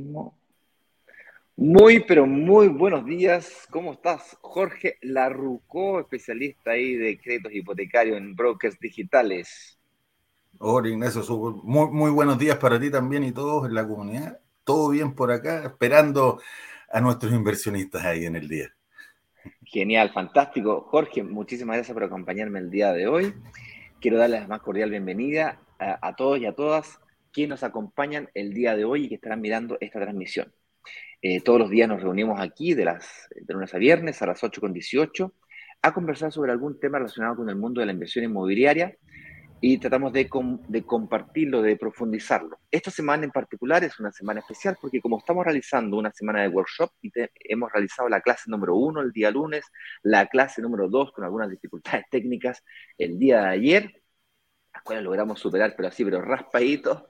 mismo. Muy, pero muy buenos días. ¿Cómo estás? Jorge Larrucó, especialista ahí de créditos hipotecarios en brokers digitales. Hola Ignacio, muy, muy buenos días para ti también y todos en la comunidad. Todo bien por acá, esperando a nuestros inversionistas ahí en el día. Genial, fantástico. Jorge, muchísimas gracias por acompañarme el día de hoy. Quiero darles la más cordial bienvenida a, todos y a todas quienes nos acompañan el día de hoy y que estarán mirando esta transmisión. Eh, todos los días nos reunimos aquí de, las, de lunes a viernes a las 8.18 a conversar sobre algún tema relacionado con el mundo de la inversión inmobiliaria y tratamos de, de, compartirlo, de profundizarlo. Esta semana en particular es una semana especial porque como estamos realizando una semana de workshop y hemos realizado la clase número uno el día lunes, la clase número dos con algunas dificultades técnicas el día de ayer, las cuales logramos superar, pero así, pero raspadito.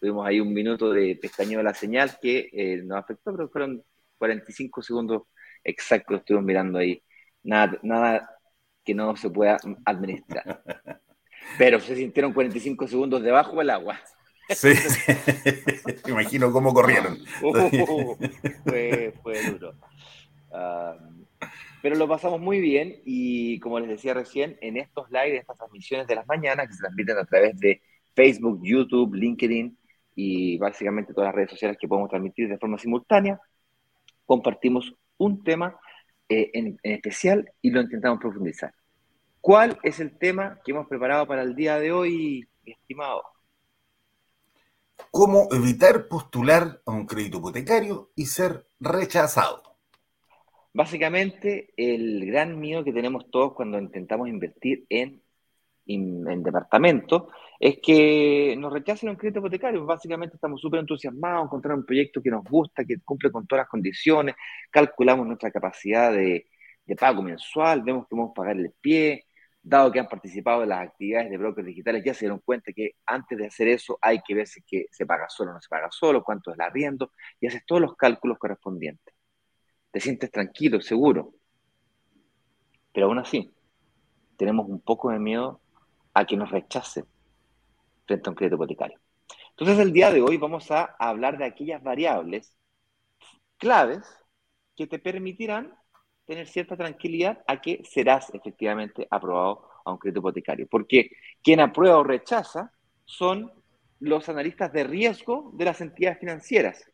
Tuvimos ahí un minuto de pestañeo de la señal que eh, nos afectó, pero fueron 45 segundos exactos, estuvimos mirando ahí. Nada, nada que no se pueda administrar. Pero se sintieron 45 segundos debajo del agua. Sí, imagino cómo corrieron. Uh, fue, duro. pero lo pasamos muy bien y como les decía recién, en estos lives, estas transmisiones de las mañanas que se transmiten a través de Facebook, YouTube, LinkedIn y básicamente todas las redes sociales que podemos transmitir de forma simultánea, compartimos un tema eh, en especial y lo intentamos profundizar. ¿Cuál es el tema que hemos preparado para el día de hoy, estimado? ¿Cómo evitar postular a un crédito hipotecario y ser rechazado? Básicamente, el gran miedo que tenemos todos cuando intentamos invertir en, en, departamentos es que nos rechacen un crédito hipotecario. Básicamente estamos súper entusiasmados, encontrar un proyecto que nos gusta, que cumple con todas las condiciones, calculamos nuestra capacidad de, de pago mensual, vemos que podemos pagar el pie, dado que han participado en las actividades de brokers digitales, ya se dieron cuenta que antes de hacer eso hay que ver si que se paga solo o no se paga solo, cuánto es el arriendo, y haces todos los cálculos correspondientes. Te sientes tranquilo, seguro. Pero aún así, tenemos un poco de miedo a que nos rechacen frente a un crédito hipotecario. Entonces, el día de hoy vamos a hablar de aquellas variables claves que te permitirán tener cierta tranquilidad a que serás efectivamente aprobado a un crédito hipotecario. Porque quien aprueba o rechaza son los analistas de riesgo de las entidades financieras,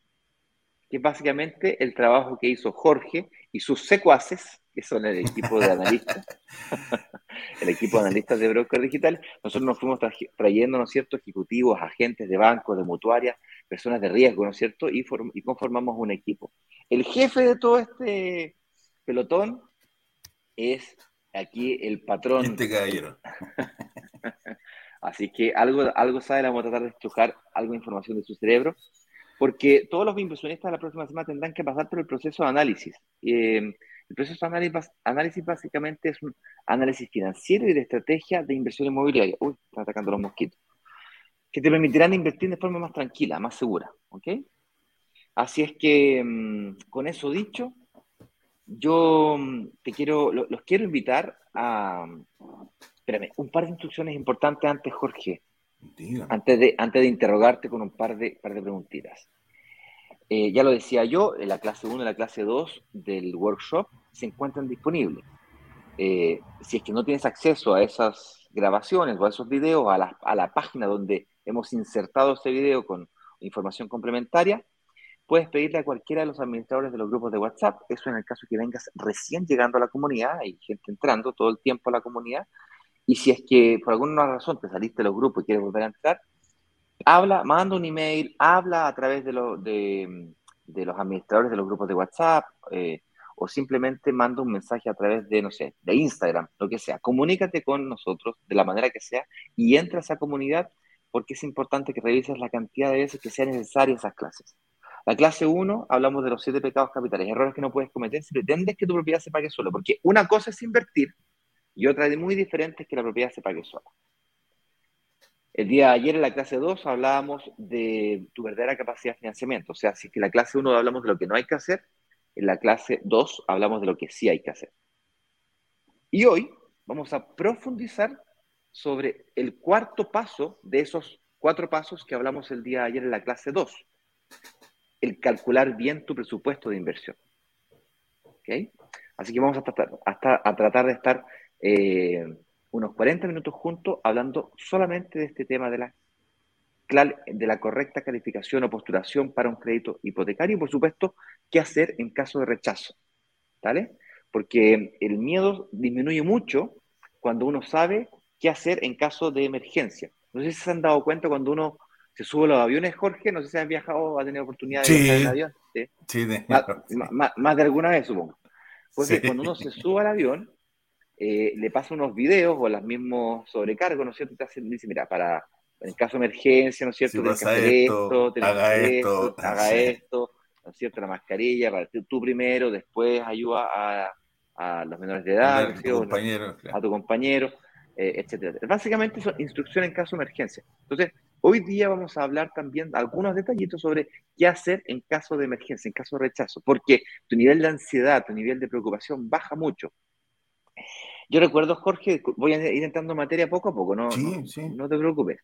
que es básicamente el trabajo que hizo Jorge y sus secuaces, que son el equipo de analistas, el equipo de analistas de broker digital. Nosotros nos fuimos trayendo, ¿no es cierto?, ejecutivos, agentes de bancos, de mutuarias, personas de riesgo, ¿no es cierto?, y, y conformamos un equipo. El jefe de todo este pelotón es aquí el patrón. Este caballero. Así que algo, algo sabe, vamos a tratar de estrujar algo de información de su cerebro, porque todos los inversionistas la próxima semana tendrán que pasar por el proceso de análisis. Eh, el proceso de análisis, análisis, básicamente es un análisis financiero y de estrategia de inversión inmobiliaria. Uy, están atacando los mosquitos. Que te permitirán invertir de forma más tranquila, más segura. ¿Ok? Así es que, mm, con eso dicho, yo mm, te quiero, los quiero invitar a, espérame, un par de instrucciones importantes antes, Jorge. Antes de, antes de interrogarte con un par de, par de preguntitas. Eh, ya lo decía yo, la clase 1 y la clase 2 del workshop se encuentran disponibles. Eh, si es que no tienes acceso a esas grabaciones o a esos videos, a la, a la página donde hemos insertado ese video con información complementaria, puedes pedirle a cualquiera de los administradores de los grupos de WhatsApp, eso en el caso que vengas recién llegando a la comunidad, hay gente entrando todo el tiempo a la comunidad, y si es que por alguna razón te saliste de los grupos y quieres volver a entrar, habla, manda un email, habla a través de, de, los administradores de los grupos de WhatsApp, eh, o simplemente manda un mensaje a través de, no sé, de Instagram, lo que sea. Comunícate con nosotros de la manera que sea y entra a esa comunidad porque es importante que revises la cantidad de veces que sean necesarias esas clases. La clase 1 hablamos de los siete pecados capitales, errores que no puedes cometer si pretendes que tu propiedad se pague sola, porque una cosa es invertir y otra muy diferente es que la propiedad se pague sola. El día de ayer en la clase 2 hablábamos de tu verdadera capacidad de financiamiento, o sea, si que en la clase 1 hablamos de lo que no hay que hacer, en la clase 2 hablamos de lo que sí hay que hacer. Y hoy vamos a profundizar sobre el cuarto paso de esos cuatro pasos que hablamos el día de ayer en la clase 2 el calcular bien tu presupuesto de inversión. ¿Okay? Así que vamos a tratar, a tratar de estar eh, unos 40 minutos juntos hablando solamente de este tema de la, de la correcta calificación o postulación para un crédito hipotecario y, por supuesto, qué hacer en caso de rechazo. ¿Vale? Porque el miedo disminuye mucho cuando uno sabe qué hacer en caso de emergencia. No sé si se han dado cuenta cuando uno se sube a los aviones, Jorge, no sé si han viajado o ha tenido oportunidad de viajar en avión. Sí, más, de alguna vez, supongo. Pues cuando uno se sube al avión, eh, le pasa unos videos o los mismos sobrecargos, ¿no es cierto? Te hacen, dice, mira, para, en caso de emergencia, ¿no es cierto? Si esto, haga esto, haga esto, ¿no es cierto? La mascarilla, para tú primero, después ayuda a, a los menores de edad, a tu compañero, a tu compañero eh, etcétera. Básicamente son instrucciones en caso de emergencia. Entonces, hoy día vamos a hablar también algunos detallitos sobre qué hacer en caso de emergencia, en caso de rechazo, porque tu nivel de ansiedad, tu nivel de preocupación baja mucho. Yo recuerdo, Jorge, voy a ir entrando materia poco a poco, no, no, te preocupes.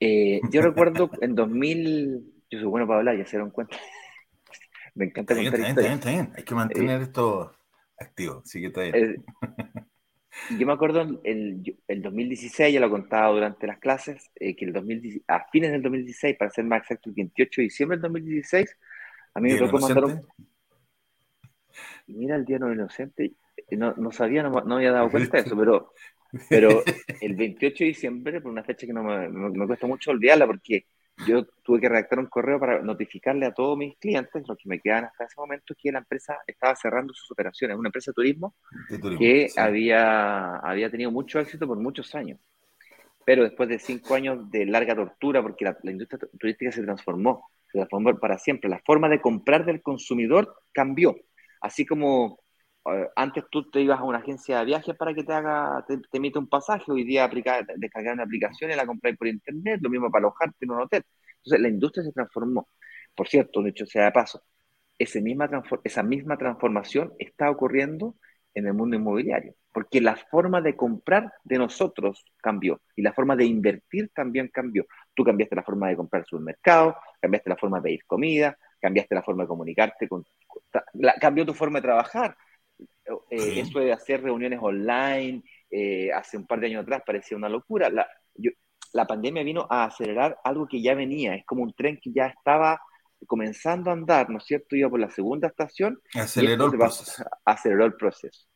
Eh, yo recuerdo en 2000, yo soy bueno para hablar, ya se dieron cuenta. Me encanta contar está bien, está bien, Hay que mantener eh, esto activo, sí que está bien. Yo me acuerdo el, el 2016, ya lo contaba durante las clases, eh, que el 2016, a fines del 2016, para ser más exacto, el 28 de diciembre del 2016, a mí me tocó mandar un... Mira el Día no Inocente, no, no sabía, no, no, había dado cuenta de eso, pero, pero el 28 de diciembre, por una fecha que no me, me cuesta mucho olvidarla, porque yo tuve que redactar un correo para notificarle a todos mis clientes, los que me quedan hasta ese momento, que la empresa estaba cerrando sus operaciones. Una empresa de turismo, que había, había tenido mucho éxito por muchos años. Pero después de cinco años de larga tortura, porque la, industria turística se transformó, se transformó para siempre. La forma de comprar del consumidor cambió. Así como antes tú te ibas a una agencia de viajes para que te haga, te, emite un pasaje, hoy día aplicar, descargar una aplicación y la comprar por internet, lo mismo para alojarte en un hotel. Entonces la industria se transformó. Por cierto, de hecho sea de paso, ese misma esa misma transformación está ocurriendo en el mundo inmobiliario, porque la forma de comprar de nosotros cambió y la forma de invertir también cambió. Tú cambiaste la forma de comprar supermercado, cambiaste la forma de pedir comida, cambiaste la forma de comunicarte, con, cambió tu forma de trabajar eh, eso de hacer reuniones online, eh, hace un par de años atrás parecía una locura. La, la pandemia vino a acelerar algo que ya venía, es como un tren que ya estaba comenzando a andar, ¿no es cierto? Iba por la segunda estación. Aceleró el proceso. Aceleró el proceso.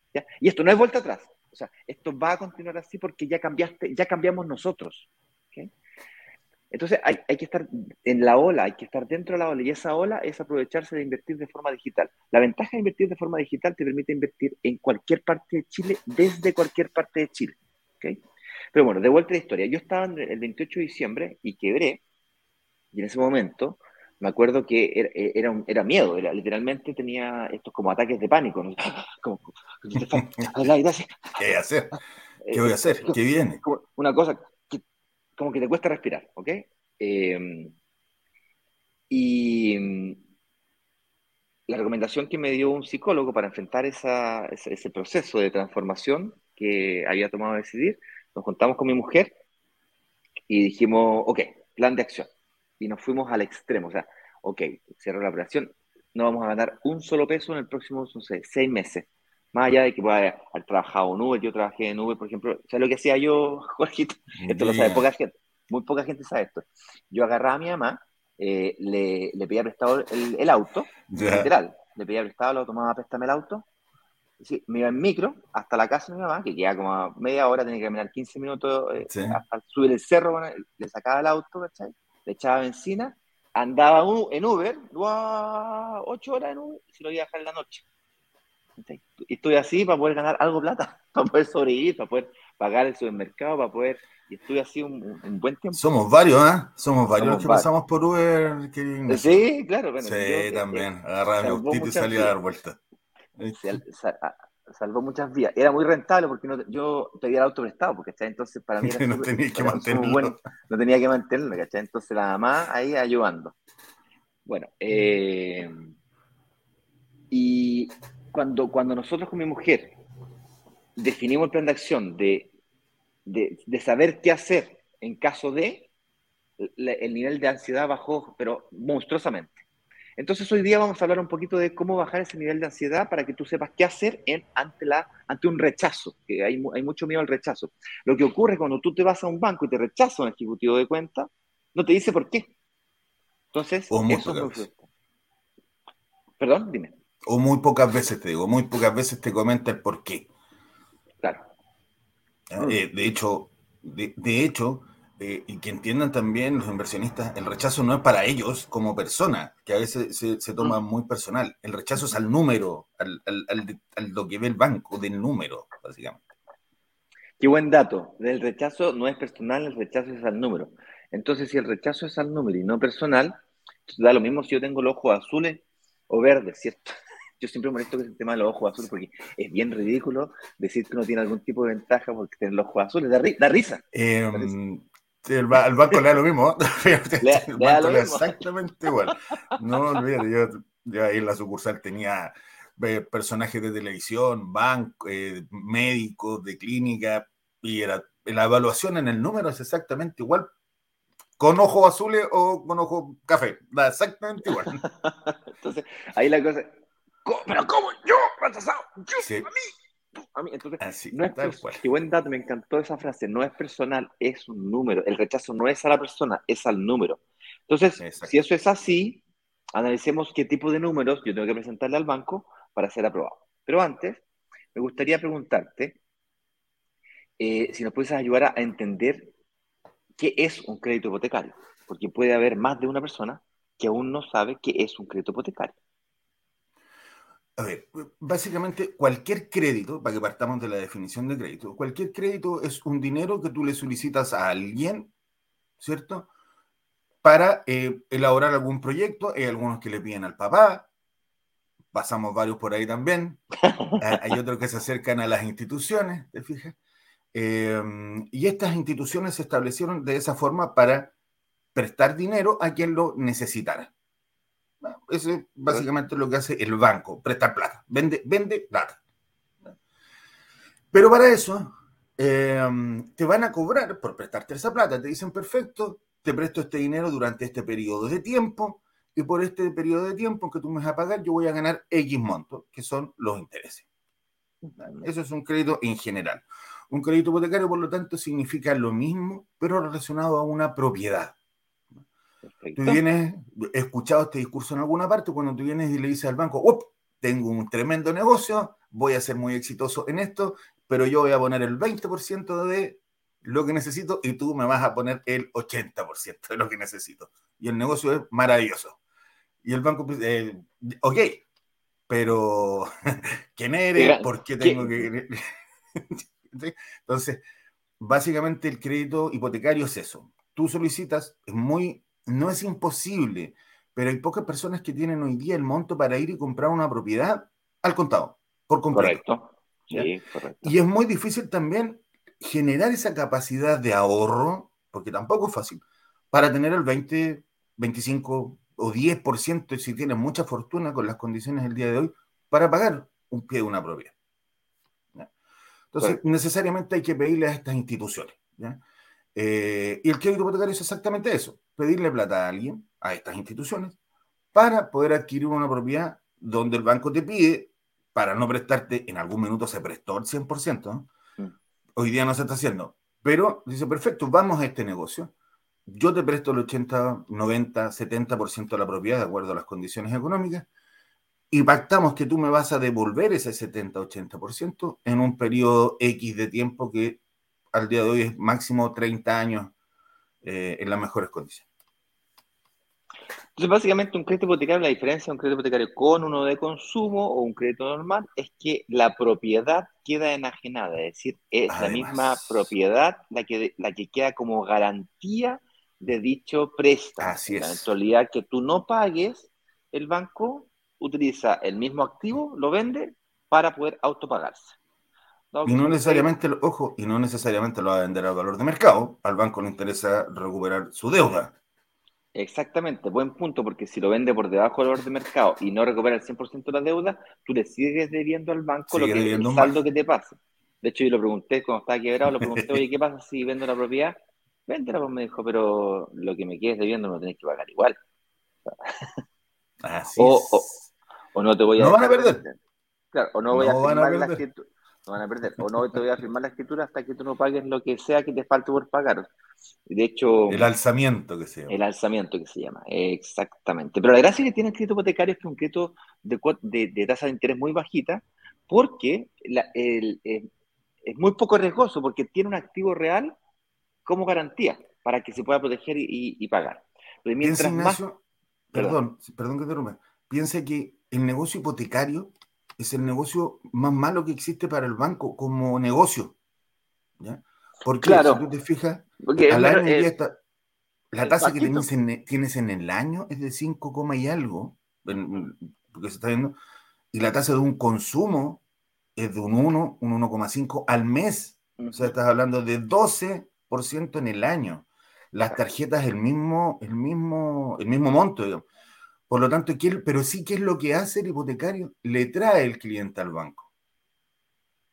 Y esto no es vuelta atrás. O sea, esto va a continuar así porque ya cambiaste, ya cambiamos nosotros. Entonces hay, que estar en la ola, hay que estar dentro de la ola y esa ola es aprovecharse de invertir de forma digital. La ventaja de invertir de forma digital te permite invertir en cualquier parte de Chile, desde cualquier parte de Chile. ¿okay? Pero bueno, de vuelta a la historia. Yo estaba el 28 de diciembre y quebré y en ese momento me acuerdo que era, era, miedo, era, literalmente tenía estos como ataques de pánico. Como, ¿Qué voy a hacer? ¿Qué voy a hacer? ¿Qué viene? Una cosa, como que te cuesta respirar, ¿ok? Em, y la recomendación que me dio un psicólogo para enfrentar ese, proceso de transformación que había tomado a decidir, nos contamos con mi mujer y dijimos, ok, plan de acción. Y nos fuimos al extremo, o sea, ok, cierro la operación, no vamos a ganar un solo peso en el próximo, no seis meses. Más allá de que pueda haber trabajado en Uber, yo trabajé en Uber, por ejemplo, ¿sabes lo que hacía yo, Jorgito? Esto lo sabe poca gente, muy poca gente sabe esto. Yo agarraba a mi mamá, eh, le, le, pedía prestado el, auto, literal, le pedía prestado, lo tomaba, préstame el auto, sí, me iba en micro hasta la casa de mi mamá, que queda como a media hora, tenía que caminar 15 minutos eh, al subir el cerro, le sacaba el auto, ¿cachai? Le echaba benzina, andaba en Uber, ocho horas en Uber, y se lo iba a dejar en la noche. Y estoy así para poder ganar algo plata, para poder sobrevivir, para poder pagar el supermercado, para poder. Y estoy así un, buen tiempo. Somos varios, ¿eh? Somos varios los que pasamos por Uber. Sí, claro. Bueno, sí, también. Agarraba mi autito y salía a dar vueltas. salvó muchas vías. Era muy rentable porque no, yo pedía el auto prestado, porque entonces para mí no tenía que mantenerlo. no tenía que mantenerlo, ¿cachai? Entonces la mamá ahí ayudando. Bueno, eh, y cuando, cuando nosotros con mi mujer definimos el plan de acción de, de, saber qué hacer en caso de, el nivel de ansiedad bajó, pero monstruosamente. Entonces hoy día vamos a hablar un poquito de cómo bajar ese nivel de ansiedad para que tú sepas qué hacer en, ante, la, ante un rechazo, que hay, hay mucho miedo al rechazo. Lo que ocurre cuando tú te vas a un banco y te rechaza un ejecutivo de cuenta, no te dice por qué. Entonces, muy eso es Perdón, dime. O muy pocas veces te digo, muy pocas veces te comenta el por qué. Claro. Eh, de hecho, de, de hecho, eh, y que entiendan también los inversionistas, el rechazo no es para ellos como persona, que a veces se, toma muy personal. El rechazo es al número, al, al, lo que ve el banco, del número, básicamente. Qué buen dato. El rechazo no es personal, el rechazo es al número. Entonces, si el rechazo es al número y no personal, da lo mismo si yo tengo los ojos azules o verdes, ¿cierto? Yo siempre molesto con el tema de los ojos azules porque es bien ridículo decir que uno tiene algún tipo de ventaja porque tiene los ojos azules. Da, da risa. Eh, el, banco le da lo mismo. el banco le da exactamente igual. No olvides, yo, yo, ahí en la sucursal tenía eh, personajes de televisión, banco, eh, médicos, de clínica, y era, la evaluación en el número es exactamente igual, con ojos azules o con ojos café, da exactamente igual. Entonces, ahí la cosa, ¿pero cómo yo, rechazado? Yo, a mí a mí. Entonces, no es qué buen dato, me encantó esa frase. No es personal, es un número. El rechazo no es a la persona, es al número. Entonces, si eso es así, analicemos qué tipo de números yo tengo que presentarle al banco para ser aprobado. Pero antes, me gustaría preguntarte eh, si nos puedes ayudar a entender qué es un crédito hipotecario, porque puede haber más de una persona que aún no sabe qué es un crédito hipotecario. A ver, básicamente cualquier crédito, para que partamos de la definición de crédito, cualquier crédito es un dinero que tú le solicitas a alguien, ¿cierto? Para eh, elaborar algún proyecto. Hay algunos que le piden al papá, pasamos varios por ahí también. Ah, hay otros que se acercan a las instituciones, ¿te fijas? Em, y estas instituciones se establecieron de esa forma para prestar dinero a quien lo necesitara. Eso es básicamente lo que hace el banco, prestar plata, vende, vende plata. Pero para eso em, te van a cobrar por prestarte esa plata. Te dicen, perfecto, te presto este dinero durante este periodo de tiempo y por este periodo de tiempo que tú me vas a pagar, yo voy a ganar X monto, que son los intereses. Eso es un crédito en general. Un crédito hipotecario, por lo tanto, significa lo mismo, pero relacionado a una propiedad. Tú vienes, he escuchado este discurso en alguna parte, cuando tú vienes y le dices al banco, tengo un tremendo negocio, voy a ser muy exitoso en esto, pero yo voy a poner el 20% de lo que necesito y tú me vas a poner el 80% de lo que necesito. Y el negocio es maravilloso. Y el banco, eh, ok, pero ¿quién eres? ¿Por qué tengo que...? Entonces, básicamente el crédito hipotecario es eso. Tú solicitas, es muy no es imposible, pero hay pocas personas que tienen hoy día el monto para ir y comprar una propiedad al contado, por completo. Correcto. Sí, correcto. Y es muy difícil también generar esa capacidad de ahorro, porque tampoco es fácil, para tener el 20, 25 o 10% si tienes mucha fortuna con las condiciones del día de hoy para pagar un pie de una propiedad. Entonces, necesariamente hay que pedirle a estas instituciones. ¿ya? Eh, y el crédito hipotecario es exactamente eso, pedirle plata a alguien, a estas instituciones, para poder adquirir una propiedad donde el banco te pide, para no prestarte, en algún minuto se prestó el 100%, mm. hoy día no se está haciendo, pero dice, perfecto, vamos a este negocio, yo te presto el 80, 90, 70% de la propiedad de acuerdo a las condiciones económicas, y pactamos que tú me vas a devolver ese 70, 80% en un periodo X de tiempo que al día de hoy es máximo 30 años eh, en las mejores condiciones. Entonces, básicamente, un crédito hipotecario, la diferencia de un crédito hipotecario con uno de consumo o un crédito normal es que la propiedad queda enajenada, es decir, es la misma propiedad la que, la que queda como garantía de dicho préstamo. Así es. En la eventualidad que tú no pagues, el banco utiliza el mismo activo, lo vende para poder autopagarse. Y no necesariamente, ojo, y no necesariamente lo va a vender al valor de mercado. Al banco le interesa recuperar su deuda. Exactamente, buen punto, porque si lo vende por debajo del valor de mercado y no recupera el 100% de la deuda, tú le sigues debiendo al banco lo que, el saldo que te pasa. De hecho, yo lo pregunté cuando estaba quebrado, lo pregunté, oye, ¿qué pasa si vendo la propiedad? Véndela, pues me dijo, pero lo que me quedes debiendo me lo tenés que pagar igual. Así o, o, no te voy a... No van a perder. Claro, o no voy a firmar la escritura. Van a perder. O no te voy a firmar la escritura hasta que tú no pagues lo que sea que te falte por pagar. De hecho. El alzamiento que se llama. El alzamiento que se llama, exactamente. Pero la gracia que tiene el crédito hipotecario es que es un crédito de, de, tasa de interés muy bajita, porque es muy poco riesgoso, porque tiene un activo real como garantía para que se pueda proteger y, pagar. mientras más. Perdón, perdón que te interrumpa. Piensa que el negocio hipotecario es el negocio más malo que existe para el banco como negocio. ¿ya? Porque claro. si tú te fijas, al año está, la tasa que tienes en, tienes en, el año es de 5, y algo, porque se está viendo, y la tasa de un consumo es de un 1, un 1,5 al mes. O sea, estás hablando de 12% en el año. Las tarjetas el mismo, el mismo, el mismo monto, digamos. Por lo tanto, pero sí, ¿qué es lo que hace el hipotecario? Le trae el cliente al banco.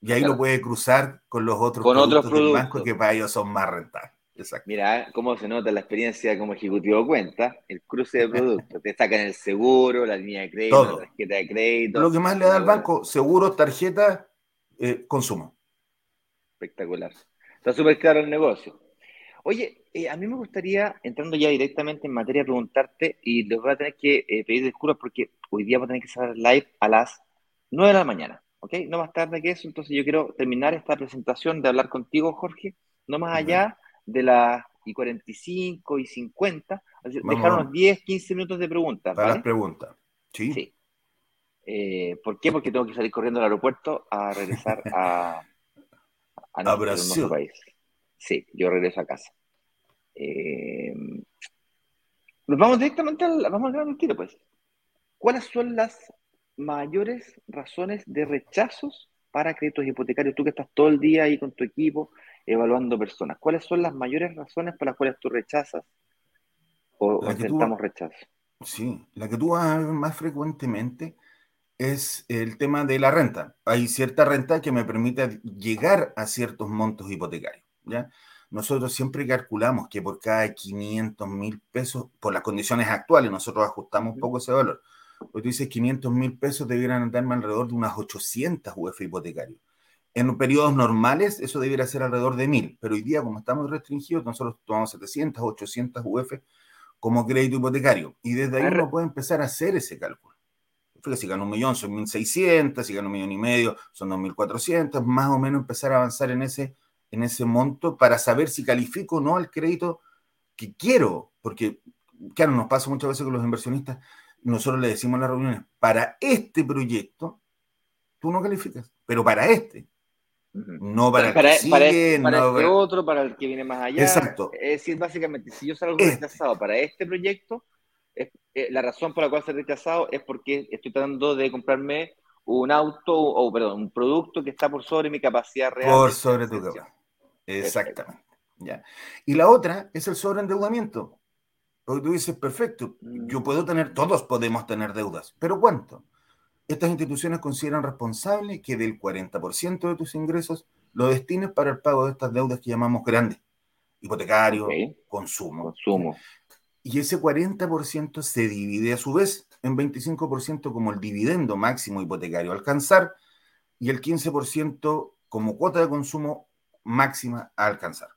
Y ahí lo puede cruzar con los otros con productos, otros productos. del banco que para ellos son más rentables. Exacto. Mira cómo se nota la experiencia como ejecutivo de cuenta, el cruce de productos. Te sacan el seguro, la línea de crédito, la tarjeta de crédito. Lo que más le da al banco, seguro, tarjeta, eh, consumo. Espectacular. Está súper claro el negocio. Oye, eh, a mí me gustaría, entrando ya directamente en materia, preguntarte, y les voy a tener que eh, pedir disculpas porque hoy día voy a tener que cerrar live a las 9 de la mañana. ¿ok? No más tarde que eso, entonces yo quiero terminar esta presentación de hablar contigo, Jorge, no más allá de las y 45 y 50, dejar unos 10, 15 minutos de preguntas. Para las preguntas, sí. sí. Eh, ¿Por qué? Porque tengo que salir corriendo al aeropuerto a regresar a, a, nuestro, país. Sí, yo regreso a casa. Eh, nos vamos directamente al, vamos al tiro, pues. ¿Cuáles son las mayores razones de rechazos para créditos hipotecarios? Tú que estás todo el día ahí con tu equipo evaluando personas, ¿cuáles son las mayores razones por las cuales tú rechazas o, intentamos rechazo? Sí, la que tú vas a ver más frecuentemente es el tema de la renta. Hay cierta renta que me permite llegar a ciertos montos hipotecarios, ¿ya? Nosotros siempre calculamos que por cada 500 mil pesos, por las condiciones actuales, nosotros ajustamos un poco ese valor pues tú dices 500 mil pesos debieran darme alrededor de unas 800 UF hipotecarios. En periodos normales eso debiera ser alrededor de 1000, pero hoy día como estamos restringidos, nosotros tomamos 700, 800 UF como crédito hipotecario y desde ahí uno puede empezar a hacer ese cálculo. Fíjate, si gano un millón son 1.600, si gano un millón y medio son 2.400, más o menos empezar a avanzar en ese, en ese monto para saber si califico o no al crédito que quiero, porque claro, nos pasa muchas veces con los inversionistas, nosotros le decimos en las reuniones, para este proyecto, tú no calificas, pero para este. No para, el que sigue, para, no este otro, para el que viene más allá. Exacto. Es decir, básicamente, si yo salgo este. rechazado para este proyecto, eh, la razón por la cual se rechazado es porque estoy tratando de comprarme un auto o, perdón, un producto que está por sobre mi capacidad real. Por sobre tu capacidad. Exactamente. Ya. Y la otra es el sobreendeudamiento. Porque tú dices, perfecto, yo mm. puedo tener, todos podemos tener deudas, pero ¿cuánto? Estas instituciones consideran responsable que del 40% de tus ingresos lo destines para el pago de estas deudas que llamamos grandes, hipotecario, consumo. consumo. Y ese 40% se divide a su vez en 25% como el dividendo máximo hipotecario a alcanzar y el 15% como cuota de consumo máxima a alcanzar.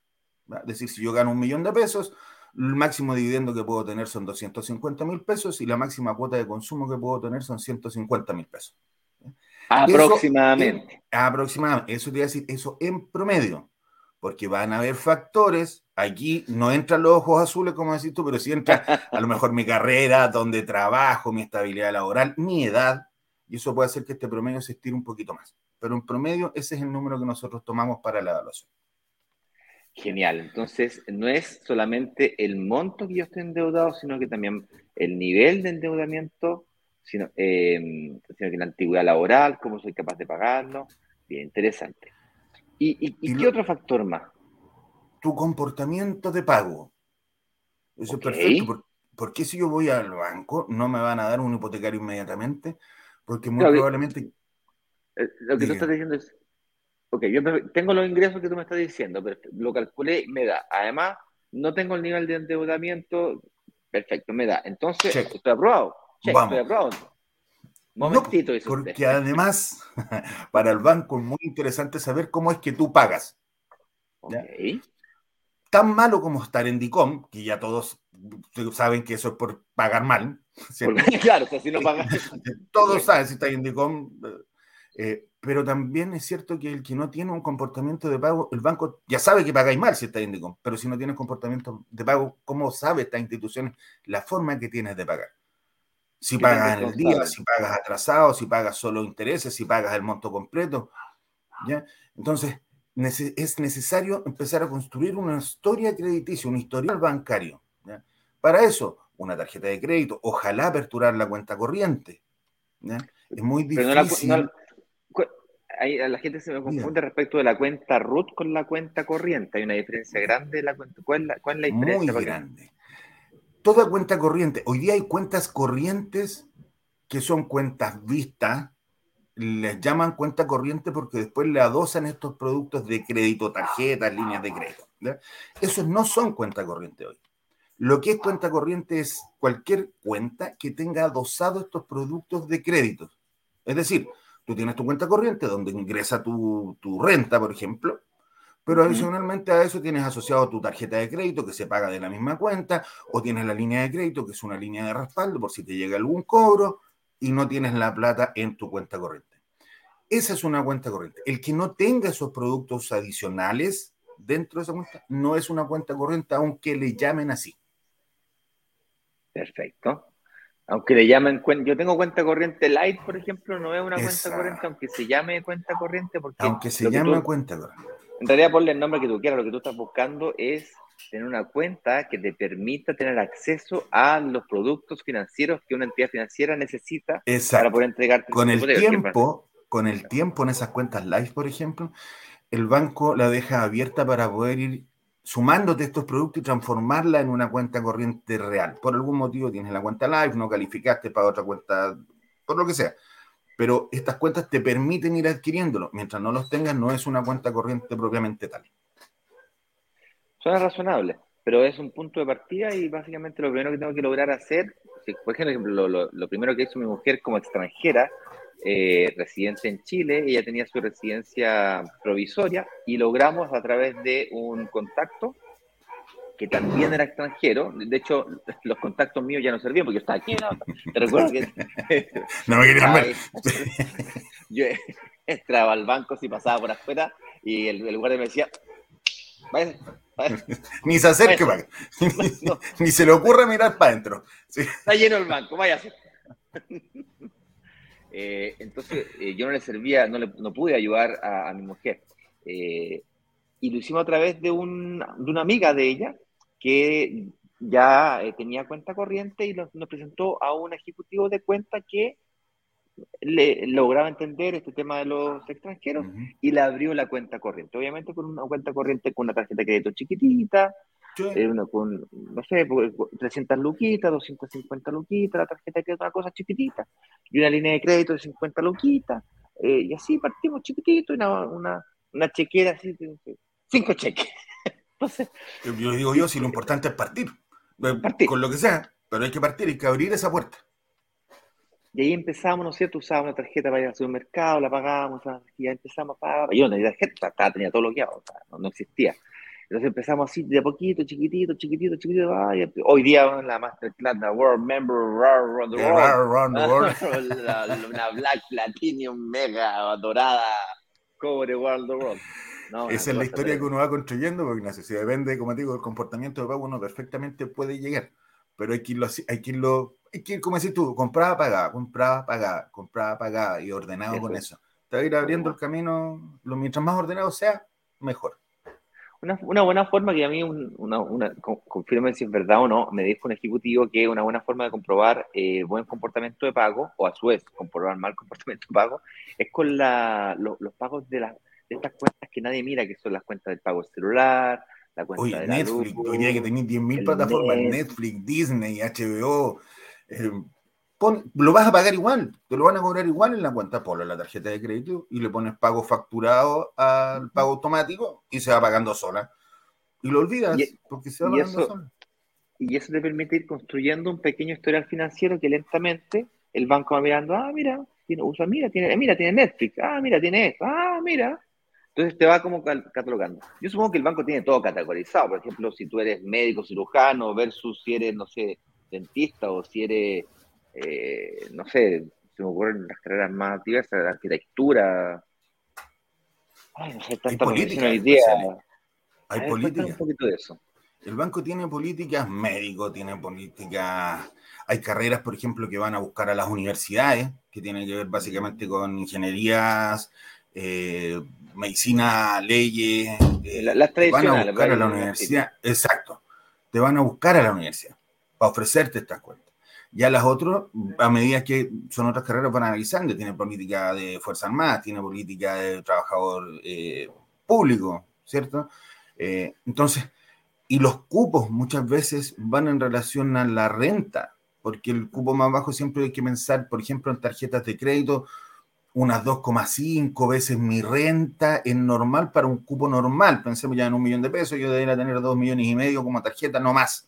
Es decir, si yo gano un millón de pesos, el máximo dividendo que puedo tener son 250 mil pesos y la máxima cuota de consumo que puedo tener son 150 mil pesos. Aproximadamente. aproximadamente. Eso te iba a decir, eso en promedio. Porque van a haber factores. Aquí no entran los ojos azules, como decís tú, pero sí entra a lo mejor mi carrera, donde trabajo, mi estabilidad laboral, mi edad. Y eso puede hacer que este promedio se estire un poquito más. Pero en promedio, ese es el número que nosotros tomamos para la evaluación. Genial. Entonces, no es solamente el monto que yo estoy endeudado, sino que también el nivel de endeudamiento, sino, eh, que la antigüedad laboral, cómo soy capaz de pagarlo. Bien, interesante. ¿Y, qué otro factor más? Tu comportamiento de pago. Eso es perfecto. ¿Por, qué si yo voy al banco no me van a dar un hipotecario inmediatamente? Porque muy probablemente... Eh, lo que tú estás diciendo es, ok, yo tengo los ingresos que tú me estás diciendo, pero lo calculé y me da. Además, no tengo el nivel de endeudamiento, perfecto, me da. Entonces, estoy aprobado. Vamos. Momentito, no, porque además, para el banco es muy interesante saber cómo es que tú pagas. Tan malo como estar en DICOM, que ya todos saben que eso es por pagar mal. claro, si no pagas. todos saben si está en DICOM. Eh, pero también es cierto que el que no tiene un comportamiento de pago, el banco ya sabe que pagáis mal si está en DICOM, pero si no tienes comportamiento de pago, ¿cómo sabe esta institución la forma que tienes de pagar? Si pagas en el día, si pagas atrasado, si pagas solo intereses, si pagas el monto completo. ¿ya? Entonces, es necesario empezar a construir una historia crediticia, un historial bancario. Para eso, una tarjeta de crédito, ojalá aperturar la cuenta corriente. Es muy difícil. la gente se me confunde respecto de la cuenta RUT con la cuenta corriente. Hay una diferencia grande. La cuenta, ¿cuál, es la, cuál es la diferencia? Muy grande toda cuenta corriente. Hoy día hay cuentas corrientes que son cuentas vistas, les llaman cuenta corriente porque después le adosan estos productos de crédito, tarjetas, líneas de crédito. Esos no son cuenta corriente hoy. Lo que es cuenta corriente es cualquier cuenta que tenga adosado estos productos de crédito. Es decir, tú tienes tu cuenta corriente donde ingresa tu, tu renta, por ejemplo, pero adicionalmente a eso tienes asociado tu tarjeta de crédito que se paga de la misma cuenta, o tienes la línea de crédito que es una línea de respaldo por si te llega algún cobro y no tienes la plata en tu cuenta corriente. Esa es una cuenta corriente. El que no tenga esos productos adicionales dentro de esa cuenta no es una cuenta corriente, aunque le llamen así. Perfecto. Aunque le llamen cuenta, yo tengo cuenta corriente light, por ejemplo, no es una cuenta corriente, aunque se llame cuenta corriente, porque aunque se llame cuenta corriente. en realidad, ponle el nombre que tú quieras, lo que tú estás buscando es tener una cuenta que te permita tener acceso a los productos financieros que una entidad financiera necesita para poder entregarte. Con el tiempo, con el tiempo en esas cuentas live, por ejemplo, el banco la deja abierta para poder ir sumándote estos productos y transformarla en una cuenta corriente real. Por algún motivo tienes la cuenta live, no calificaste para otra cuenta, por lo que sea pero estas cuentas te permiten ir adquiriéndolo. Mientras no los tengas, no es una cuenta corriente propiamente tal. Suena razonable, pero es un punto de partida y básicamente lo primero que tengo que lograr hacer, por ejemplo, lo, primero que hizo mi mujer como extranjera, eh, residente en Chile, ella tenía su residencia provisoria y logramos a través de un contacto que también era extranjero. De hecho, los contactos míos ya no servían porque yo estaba aquí. ¿no? Te recuerdo que. no me querían ver. yo entraba al banco si pasaba por afuera y el, el guardia me decía. Vaya, Ni se acerque para Ni, se le ocurre mirar para adentro. Está lleno el banco, váyase. Eh, entonces, eh, yo no le servía, no, le, no pude ayudar a, a mi mujer. Eh, y lo hicimos a través de, un, de una amiga de ella, que ya eh, tenía cuenta corriente y nos, presentó a un ejecutivo de cuenta que le lograba entender este tema de los extranjeros y le abrió la cuenta corriente. Obviamente con una cuenta corriente con una tarjeta de crédito chiquitita, eh, con, no sé, 300 luquitas, 250 luquitas, la tarjeta de crédito, una cosa chiquitita, y una línea de crédito de 50 luquitas, eh, y así partimos chiquitito, una, una, una chequera así, cinco cheques. yo digo yo, si lo importante es partir, eh, con lo que sea, pero hay que partir, hay que abrir esa puerta. Y ahí empezamos, ¿no es cierto? Usábamos una tarjeta para ir al supermercado, la pagábamos, y ya empezamos a pagar. Yo no tenía tarjeta, tenía todo bloqueado, no, existía. Entonces empezamos así, de poquito, chiquitito, chiquitito, chiquitito. hoy día la Masterclass, la World Member, Around the World. una Black Platinum Mega dorada, cobre World the World. Esa es la historia que uno va construyendo, porque Ignacio, si depende, como digo, del comportamiento de pago, uno perfectamente puede llegar. Pero hay que irlo, hay que irlo, hay que ir, como decís tú, compraba, pagaba, compraba, pagaba, compraba, pagaba y ordenado con eso. Te va a ir abriendo el camino, lo mientras más ordenado sea, mejor. Una, una, buena forma que a mí, una, una, confirme si es verdad o no, me dijo un ejecutivo que una buena forma de comprobar eh, buen comportamiento de pago, o a su vez comprobar mal comportamiento de pago, es con la, los pagos de, la, de estas cuentas que nadie mira, que son las cuentas del pago celular, la cuenta Oye, de Netflix, hoy día que tenéis 10.000 plataformas, Netflix, Disney, HBO, eh, lo vas a pagar igual, te lo van a cobrar igual en la cuenta Polo, en la tarjeta de crédito, y le pones pago facturado al pago automático y se va pagando sola. Y lo olvidas, porque se va pagando sola. y eso te permite ir construyendo un pequeño historial financiero que lentamente el banco va mirando, ah, mira, tiene, usa, mira, tiene, mira, tiene Netflix, ah, mira, tiene esto, ah, mira. Entonces te va como catalogando. Yo supongo que el banco tiene todo categorizado, por ejemplo, si tú eres médico cirujano versus si eres, no sé, dentista o si eres, eh, no sé, se me ocurren las carreras más diversas, de arquitectura. Ay, no sé, tanta política hoy día. Hay política. Un poquito de eso. El banco tiene políticas, médico tiene políticas, hay carreras, por ejemplo, que van a buscar a las universidades, que tienen que ver básicamente con ingenierías, eh, medicina, leyes. Eh, las tradicionales. Van a buscar a la universidad, exacto. Te van a buscar a la universidad para ofrecerte estas cuentas. Ya las otras, a medida que son otras carreras, van analizando. Tiene política de Fuerza Armada, tiene política de trabajador eh, público, ¿cierto? entonces, y los cupos muchas veces van en relación a la renta, porque el cupo más bajo siempre hay que pensar, por ejemplo, en tarjetas de crédito, unas 2,5 veces mi renta es normal para un cupo normal. Pensemos ya en un millón de pesos, yo debería tener 2 millones y medio como tarjeta, no más.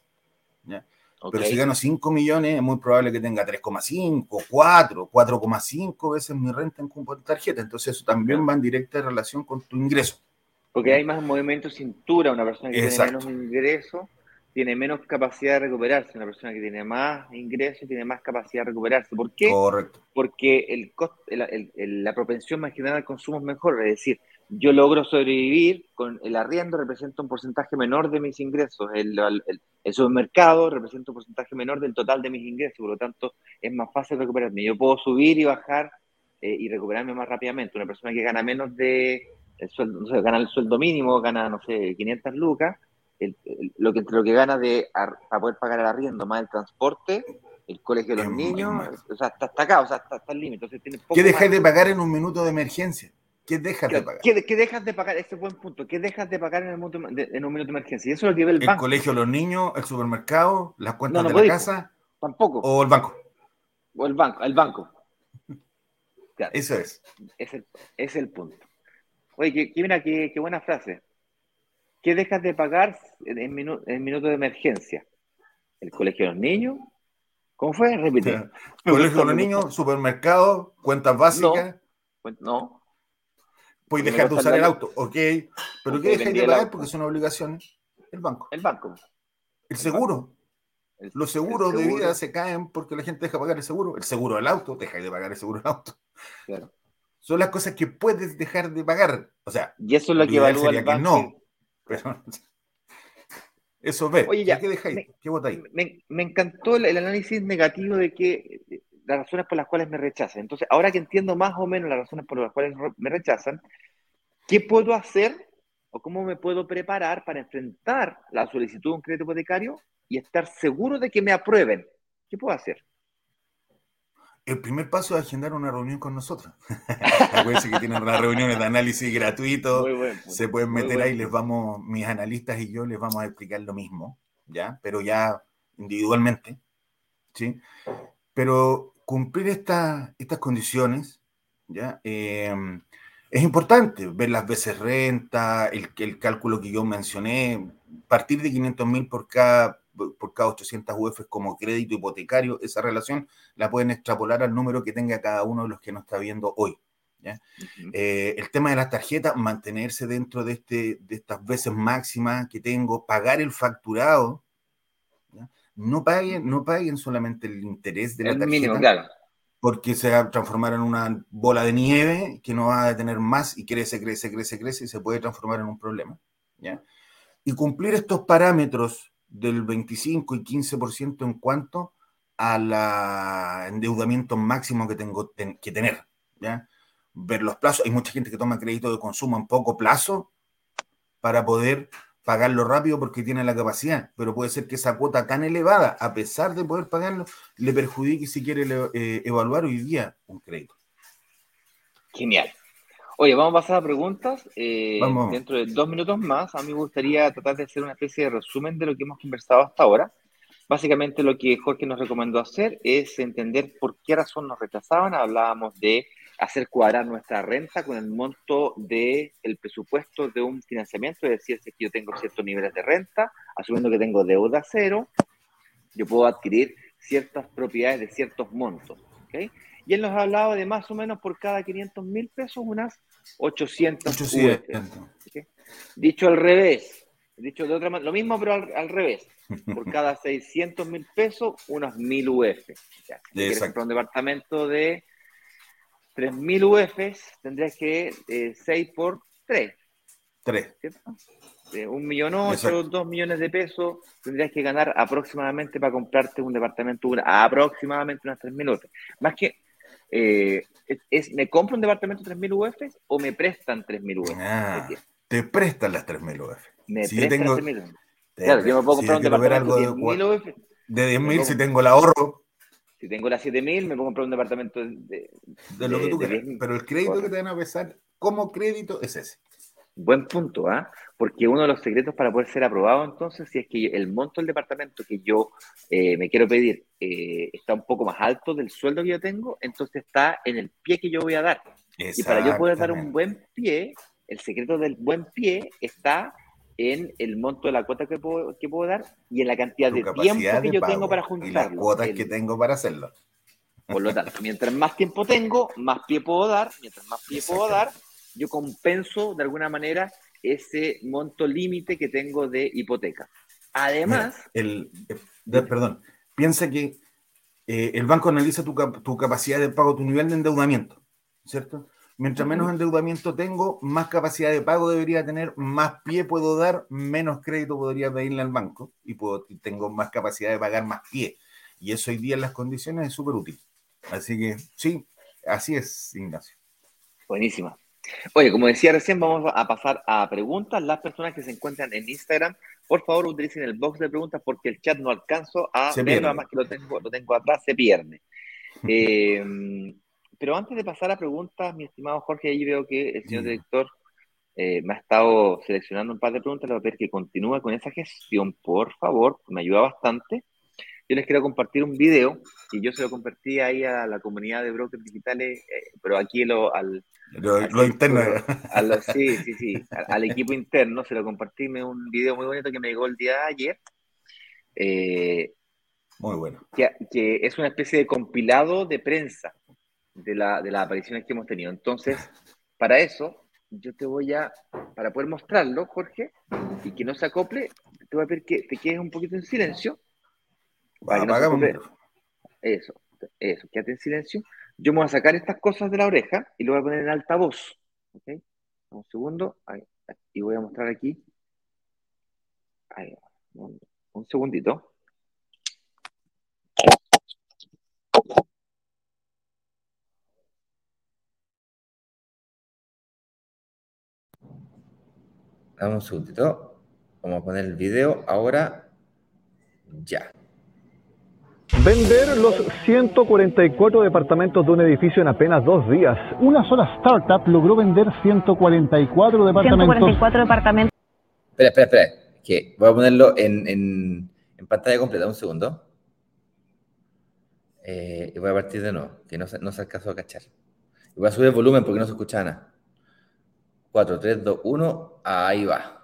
Pero si gano 5 millones, es muy probable que tenga 3,5, 4, 4,5 veces mi renta en tarjeta. Entonces eso también va en directa relación con tu ingreso. Porque hay más movimiento cintura, una persona que tiene menos ingreso tiene menos capacidad de recuperarse, una persona que tiene más ingreso tiene más capacidad de recuperarse. ¿Por qué? Correcto. Porque el la propensión marginal al consumo es mejor, es decir, yo logro sobrevivir con el arriendo representa un porcentaje menor de mis ingresos, el, el, supermercado representa un porcentaje menor del total de mis ingresos, por lo tanto es más fácil recuperarme. Yo puedo subir y bajar eh, y recuperarme más rápidamente. Una persona que gana menos de el sueldo, no sé, gana el sueldo mínimo, gana, no sé, 500 lucas, lo, que, lo que gana de, para poder pagar el arriendo más el transporte, el colegio de los niños, o sea, está, acá, o sea, está, está al límite. ¿Qué dejas de pagar en un minuto de emergencia? ¿Qué dejas de pagar? ¿Qué, dejas de pagar? Ese es buen punto. ¿Qué dejas de pagar en, el en un minuto de emergencia? Y eso es lo que ve el, banco. El colegio de los niños, el supermercado, las cuentas de la casa. Tampoco. O el banco. O el banco, el banco. eso es. Es el, es el punto. Oye, qué, mira, qué, buena frase. ¿Qué dejas de pagar en, en, minuto de emergencia? ¿El colegio de los niños? ¿Cómo fue? Repite. El colegio de los niños, supermercado, cuentas básicas. No. Puedes dejar de usar el auto, ok. ¿Pero qué dejas de pagar porque son obligaciones? El banco. El banco. El seguro. Los seguros de vida se caen porque la gente deja de pagar el seguro. El seguro del auto, deja de pagar el seguro del auto. Claro son las cosas que puedes dejar de pagar. O sea, y eso es lo que evalúa el banco. no. eso ve. Oye, ya, ¿qué dejáis? ¿Qué votáis? Me, me, encantó el, análisis negativo de que las razones por las cuales me rechazan. Entonces, ahora que entiendo más o menos las razones por las cuales me rechazan, ¿qué puedo hacer o cómo me puedo preparar para enfrentar la solicitud de un crédito hipotecario y estar seguro de que me aprueben? ¿Qué puedo hacer? El primer paso es agendar una reunión con nosotros. Acuérdense que tienen unas reuniones de análisis gratuito. se pueden meter ahí, les vamos, mis analistas y yo les vamos a explicar lo mismo, ¿ya? Pero ya individualmente, ¿sí? Pero cumplir estas condiciones, ¿ya? Em, es importante ver las veces renta, el, el cálculo que yo mencioné, partir de 500 mil por cada por cada 800 UF como crédito hipotecario, esa relación la pueden extrapolar al número que tenga cada uno de los que nos está viendo hoy. Eh, el tema de las tarjetas, mantenerse dentro de, este, de estas veces máximas que tengo, pagar el facturado, no paguen, no paguen solamente el interés de la tarjeta, porque se va a transformar en una bola de nieve que no va a detener más y crece, crece, crece, crece y se puede transformar en un problema. ¿ya? Y cumplir estos parámetros del 25 y 15% en cuanto al endeudamiento máximo que tengo que tener. ¿ya? Ver los plazos. Hay mucha gente que toma crédito de consumo en poco plazo para poder pagarlo rápido porque tiene la capacidad, pero puede ser que esa cuota tan elevada, a pesar de poder pagarlo, le perjudique si quiere eh, evaluar hoy día un crédito. Genial. Oye, vamos a pasar a preguntas. Eh, dentro de dos minutos más, a mí me gustaría tratar de hacer una especie de resumen de lo que hemos conversado hasta ahora. Básicamente lo que Jorge nos recomendó hacer es entender por qué razón nos rechazaban. Hablábamos de hacer cuadrar nuestra renta con el monto del el presupuesto de un financiamiento, es decir, si yo tengo ciertos niveles de renta, asumiendo que tengo deuda cero, yo puedo adquirir ciertas propiedades de ciertos montos. ¿okay? Y él nos ha hablado de más o menos por cada 500 mil pesos unas 800, 800. Dicho al revés, dicho de otra manera, lo mismo pero al, revés. Por cada 600 mil pesos, unos 1000 UF. O sea, si quieres comprar un departamento de 3000 UFs, tendrías que eh, 6 por 3. 3. ¿cierto? De un millón ocho, dos millones de pesos, tendrías que ganar aproximadamente para comprarte un departamento, una, aproximadamente unas 3.000 UF. Más que, eh, es, ¿me compro un departamento de 3.000 UF o me prestan 3.000 UF? Ah, te prestan las 3.000 UF. Me si prestan las 3.000 UF. Claro, yo me puedo comprar un departamento de 10.000 UF. De 10.000 si tengo el ahorro. Si tengo las 7.000, me puedo comprar un departamento de... De, lo que tú quieras. Pero el crédito que te van a pesar como crédito es ese. Buen punto, ¿ah? Porque uno de los secretos para poder ser aprobado, entonces, si es que el monto del departamento que yo eh, me quiero pedir eh, está un poco más alto del sueldo que yo tengo, entonces está en el pie que yo voy a dar. Y para yo poder dar un buen pie, el secreto del buen pie está en el monto de la cuota que puedo, que puedo dar y en la cantidad de tiempo que yo tengo para juntarlo. Y las cuotas que tengo para hacerlo. Por lo tanto, mientras más tiempo tengo, más pie puedo dar. Mientras más pie puedo dar, yo compenso de alguna manera ese monto límite que tengo de hipoteca. Además... el, eh, perdón, piensa que eh, el banco analiza tu, tu, capacidad de pago, tu nivel de endeudamiento, ¿cierto? Mientras menos endeudamiento tengo, más capacidad de pago debería tener, más pie puedo dar, menos crédito podría pedirle al banco y puedo, tengo más capacidad de pagar más pie. Y eso hoy día en las condiciones es súper útil. Así que sí, así es, Ignacio. Buenísima. Oye, como decía recién, vamos a pasar a preguntas. Las personas que se encuentran en Instagram, por favor, utilicen el box de preguntas porque el chat no alcanzo a verlo, más que lo tengo, lo tengo atrás, se pierde. Eh, pero antes de pasar a preguntas, mi estimado Jorge, ahí veo que el señor director eh, me ha estado seleccionando un par de preguntas. Le voy a pedir que continúe con esa gestión, por favor, me ayuda bastante. Yo les quiero compartir un video y yo se lo compartí ahí a la comunidad de brokers digitales, eh, pero aquí lo, al, lo, interno. sí, sí, sí. Al, equipo interno se lo compartí un video muy bonito que me llegó el día de ayer. Eh, muy bueno. Que, es una especie de compilado de prensa de, la, de las apariciones que hemos tenido. Entonces, para eso, yo te voy a, para poder mostrarlo, Jorge, y que no se acople, te voy a pedir que te quedes un poquito en silencio. eso, eso, quédate en silencio yo me voy a sacar estas cosas de la oreja y lo voy a poner en altavoz. ¿Ok? Un segundo. y voy a mostrar aquí. Ahí, un, un segundito. Dame un segundito. Vamos a poner el video ahora. Ya. Vender los 144 departamentos de un edificio en apenas dos días. Una sola startup logró vender 144 departamentos. 144 departamentos. Espera, espera, espera. Que voy a ponerlo en, en, en pantalla completa. Un segundo. Eh, y voy a partir de nuevo, que no, no se alcanzó a cachar. Y voy a subir el volumen porque no se escucha nada. 4, 3, 2, 1. Ahí va.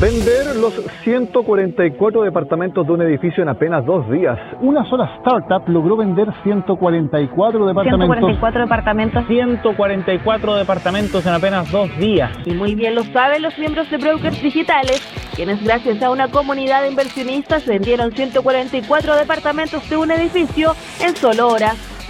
Vender los 144 departamentos de un edificio en apenas dos días. Una sola startup logró vender 144 departamentos. 144 departamentos. 144 departamentos en apenas dos días. Y muy bien lo saben los miembros de Brokers Digitales, quienes gracias a una comunidad de inversionistas vendieron 144 departamentos de un edificio en solo horas.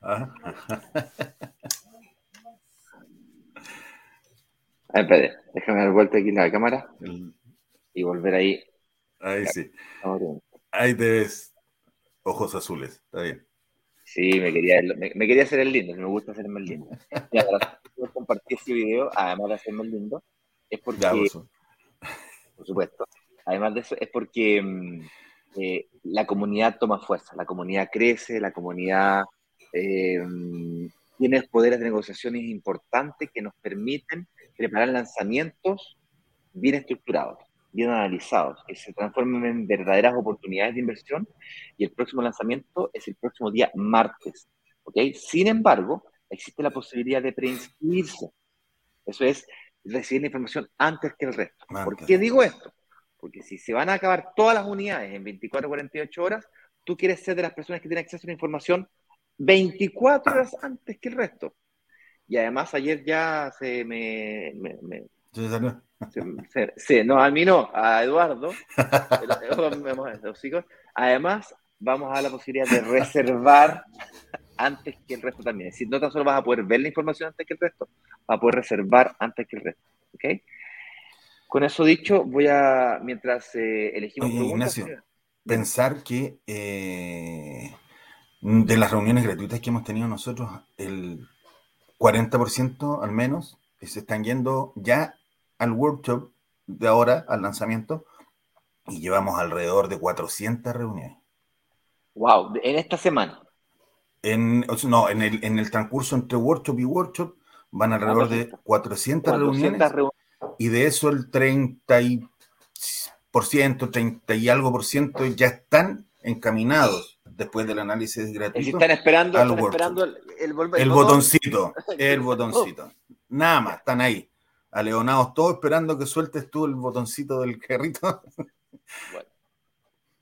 ¿Ah? Ah, espérate, déjame dar vuelta aquí la cámara y volver ahí. Ahí sí. Ahí te ves ojos azules, está bien. Sí, me quería, me, quería hacer el lindo, me gusta hacerme el lindo. Ya, para compartir este video, además de hacerme el lindo, es porque, por supuesto, además de eso, es porque mm, eh, la comunidad toma fuerza, la comunidad crece, la comunidad eh, tiene poderes de negociaciones importantes que nos permiten preparar lanzamientos bien estructurados, bien analizados, que se transformen en verdaderas oportunidades de inversión y el próximo lanzamiento es el próximo día martes. ¿okay? Sin embargo, existe la posibilidad de preinscribirse. Eso es recibir la información antes que el resto. ¿Por qué digo esto? Porque si se van a acabar todas las unidades en 24 o 48 horas, tú quieres ser de las personas que tienen acceso a la información 24 horas antes que el resto. Y además ayer ya se me... se, no, a mí no, a Eduardo. además, vamos a la posibilidad de reservar antes que el resto también. Es decir, no tan solo vas a poder ver la información antes que el resto, vas a poder reservar antes que el resto. ¿Ok? Con eso dicho, voy a, mientras eh, elegimos Ignacio, pensar que eh, de las reuniones gratuitas que hemos tenido nosotros, el 40% al menos se están yendo ya al workshop de ahora, al lanzamiento, y llevamos alrededor de 400 reuniones. Wow, en esta semana. En, no, en el, en el transcurso entre workshop y workshop van alrededor de 400, reuniones y de eso el 30 y por ciento, 30 y algo por ciento ya están encaminados después del análisis gratuito. están esperando, esperando el, el, botoncito, el botoncito. Nada más, están ahí. Aleonados todos esperando que sueltes tú el botoncito del carrito. Bueno,